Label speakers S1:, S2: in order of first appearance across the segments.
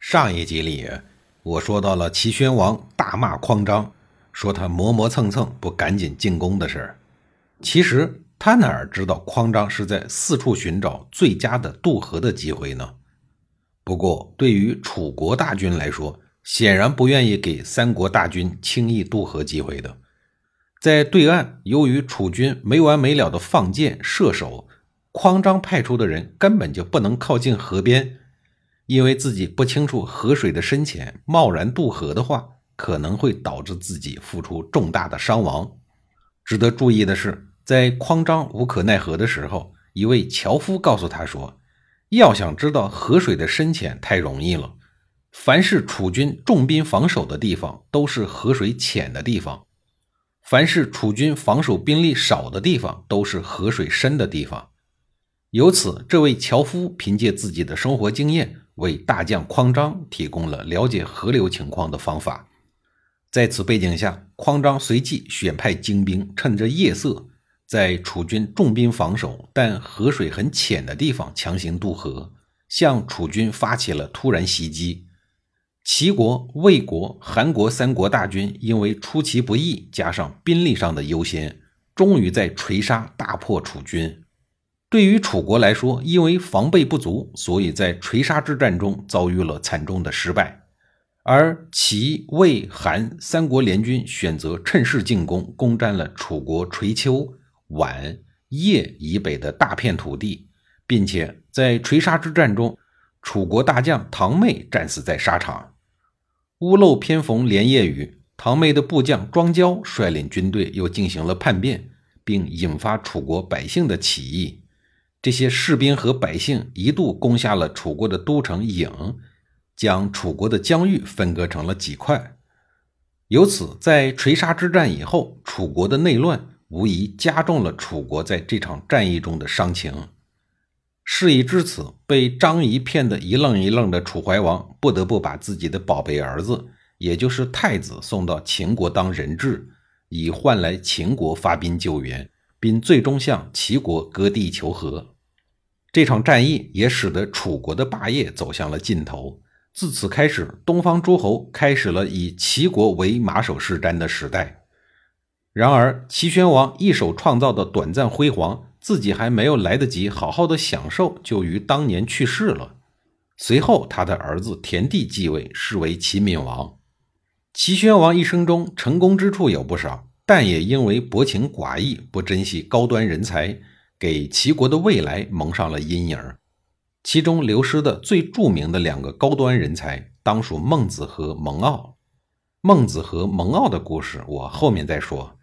S1: 上一集里，我说到了齐宣王大骂匡章，说他磨磨蹭蹭不赶紧进宫的事儿。其实他哪儿知道匡章是在四处寻找最佳的渡河的机会呢？不过对于楚国大军来说，显然不愿意给三国大军轻易渡河机会的。在对岸，由于楚军没完没了的放箭射手，匡章派出的人根本就不能靠近河边。因为自己不清楚河水的深浅，贸然渡河的话，可能会导致自己付出重大的伤亡。值得注意的是，在匡章无可奈何的时候，一位樵夫告诉他说：“要想知道河水的深浅，太容易了。凡是楚军重兵防守的地方，都是河水浅的地方；凡是楚军防守兵力少的地方，都是河水深的地方。”由此，这位樵夫凭借自己的生活经验。为大将匡章提供了了解河流情况的方法。在此背景下，匡章随即选派精兵，趁着夜色，在楚军重兵防守但河水很浅的地方强行渡河，向楚军发起了突然袭击。齐国、魏国、韩国三国大军因为出其不意，加上兵力上的优先，终于在垂沙大破楚军。对于楚国来说，因为防备不足，所以在垂沙之战中遭遇了惨重的失败。而齐、魏、韩三国联军选择趁势进攻，攻占了楚国垂丘、宛、邺以北的大片土地，并且在垂沙之战中，楚国大将唐妹战死在沙场。屋漏偏逢连夜雨，唐妹的部将庄交率领军队又进行了叛变，并引发楚国百姓的起义。这些士兵和百姓一度攻下了楚国的都城郢，将楚国的疆域分割成了几块。由此，在垂沙之战以后，楚国的内乱无疑加重了楚国在这场战役中的伤情。事已至此，被张仪骗得一愣一愣的楚怀王，不得不把自己的宝贝儿子，也就是太子，送到秦国当人质，以换来秦国发兵救援。并最终向齐国割地求和，这场战役也使得楚国的霸业走向了尽头。自此开始，东方诸侯开始了以齐国为马首是瞻的时代。然而，齐宣王一手创造的短暂辉煌，自己还没有来得及好好的享受，就于当年去世了。随后，他的儿子田地继位，是为齐闵王。齐宣王一生中成功之处有不少。但也因为薄情寡义，不珍惜高端人才，给齐国的未来蒙上了阴影。其中流失的最著名的两个高端人才，当属孟子和蒙骜。孟子和蒙骜的故事，我后面再说。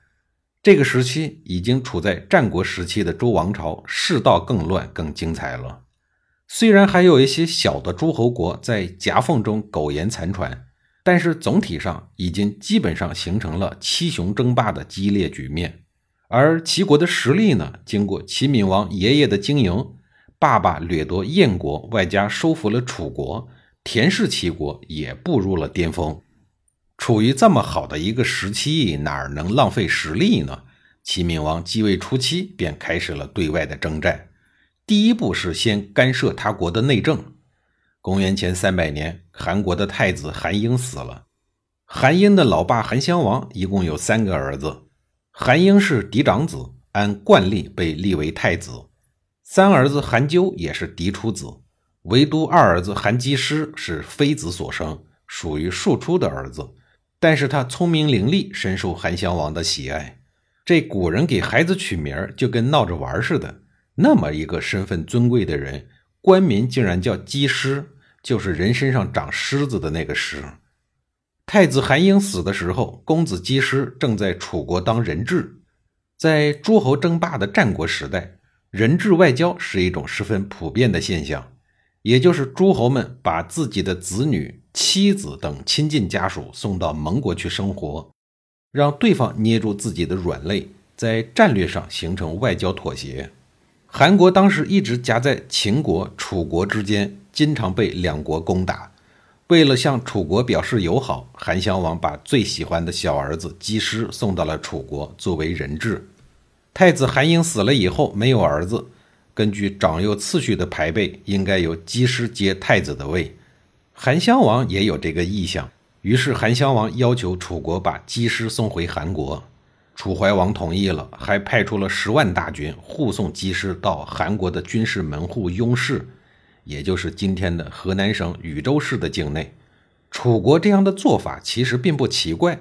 S1: 这个时期已经处在战国时期的周王朝，世道更乱、更精彩了。虽然还有一些小的诸侯国在夹缝中苟延残喘。但是总体上已经基本上形成了七雄争霸的激烈局面，而齐国的实力呢，经过齐闵王爷爷的经营，爸爸掠夺燕国，外加收服了楚国，田氏齐国也步入了巅峰。处于这么好的一个时期，哪能浪费实力呢？齐闵王继位初期便开始了对外的征战，第一步是先干涉他国的内政。公元前三百年，韩国的太子韩婴死了。韩婴的老爸韩襄王一共有三个儿子，韩婴是嫡长子，按惯例被立为太子。三儿子韩纠也是嫡出子，唯独二儿子韩姬师是妃子所生，属于庶出的儿子。但是他聪明伶俐，深受韩襄王的喜爱。这古人给孩子取名就跟闹着玩似的，那么一个身份尊贵的人，官名竟然叫姬师。就是人身上长虱子的那个虱。太子韩婴死的时候，公子姬师正在楚国当人质。在诸侯争霸的战国时代，人质外交是一种十分普遍的现象。也就是诸侯们把自己的子女、妻子等亲近家属送到盟国去生活，让对方捏住自己的软肋，在战略上形成外交妥协。韩国当时一直夹在秦国、楚国之间，经常被两国攻打。为了向楚国表示友好，韩襄王把最喜欢的小儿子姬师送到了楚国作为人质。太子韩婴死了以后没有儿子。根据长幼次序的排辈，应该由姬师接太子的位。韩襄王也有这个意向，于是韩襄王要求楚国把姬师送回韩国。楚怀王同意了，还派出了十万大军护送姬师到韩国的军事门户雍氏，也就是今天的河南省禹州市的境内。楚国这样的做法其实并不奇怪，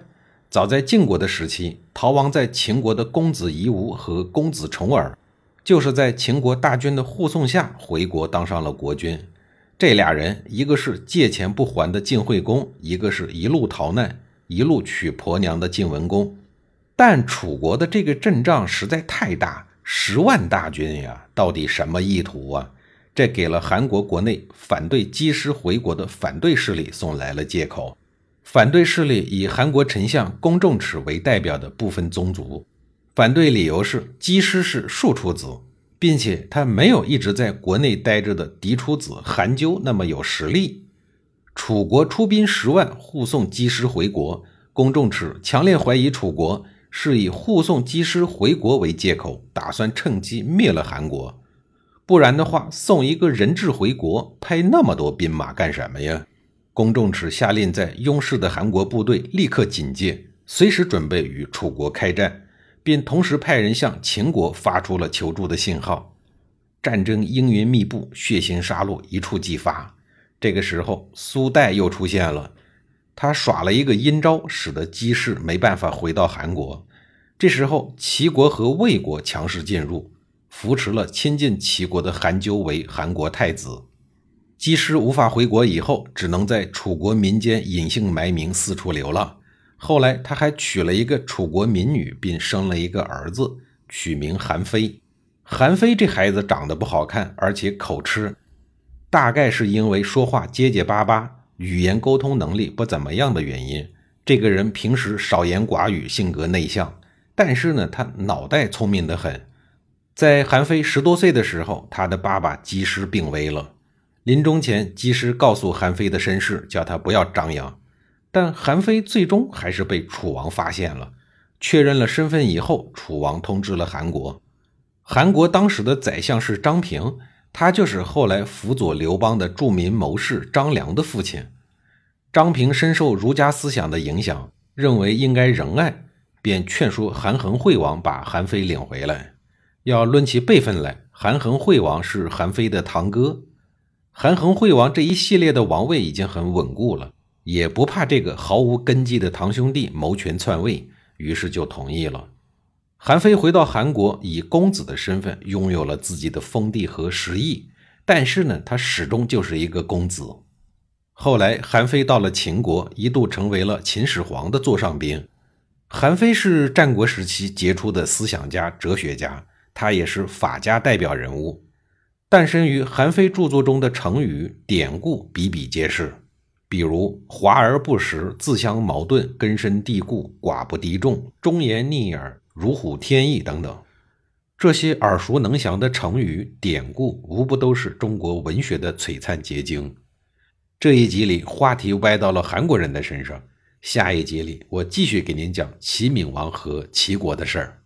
S1: 早在晋国的时期，逃亡在秦国的公子夷吾和公子重耳。就是在秦国大军的护送下回国当上了国君。这俩人，一个是借钱不还的晋惠公，一个是一路逃难、一路娶婆娘的晋文公。但楚国的这个阵仗实在太大，十万大军呀，到底什么意图啊？这给了韩国国内反对姬师回国的反对势力送来了借口。反对势力以韩国丞相公仲齿为代表的部分宗族。反对理由是姬师是庶出子，并且他没有一直在国内待着的嫡出子韩纠那么有实力。楚国出兵十万护送姬师回国，公仲齿强烈怀疑楚国是以护送姬师回国为借口，打算趁机灭了韩国。不然的话，送一个人质回国，派那么多兵马干什么呀？公仲齿下令在雍氏的韩国部队立刻警戒，随时准备与楚国开战。并同时派人向秦国发出了求助的信号，战争阴云密布，血腥杀戮一触即发。这个时候，苏代又出现了，他耍了一个阴招，使得姬氏没办法回到韩国。这时候，齐国和魏国强势进入，扶持了亲近齐国的韩纠为韩国太子。姬师无法回国以后，只能在楚国民间隐姓埋名，四处流浪。后来，他还娶了一个楚国民女，并生了一个儿子，取名韩非。韩非这孩子长得不好看，而且口吃，大概是因为说话结结巴巴，语言沟通能力不怎么样的原因。这个人平时少言寡语，性格内向，但是呢，他脑袋聪明得很。在韩非十多岁的时候，他的爸爸姬师病危了，临终前，姬师告诉韩非的身世，叫他不要张扬。但韩非最终还是被楚王发现了，确认了身份以后，楚王通知了韩国。韩国当时的宰相是张平，他就是后来辅佐刘邦的著名谋士张良的父亲。张平深受儒家思想的影响，认为应该仁爱，便劝说韩恒惠王把韩非领回来。要论起辈分来，韩恒惠王是韩非的堂哥。韩恒惠王这一系列的王位已经很稳固了。也不怕这个毫无根基的堂兄弟谋权篡位，于是就同意了。韩非回到韩国，以公子的身份拥有了自己的封地和实邑，但是呢，他始终就是一个公子。后来，韩非到了秦国，一度成为了秦始皇的座上宾。韩非是战国时期杰出的思想家、哲学家，他也是法家代表人物。诞生于韩非著作中的成语典故比比皆是。比如“华而不实”“自相矛盾”“根深蒂固”“寡不敌众”“忠言逆耳”“如虎添翼”等等，这些耳熟能详的成语典故，无不都是中国文学的璀璨结晶。这一集里话题歪到了韩国人的身上，下一集里我继续给您讲齐闵王和齐国的事儿。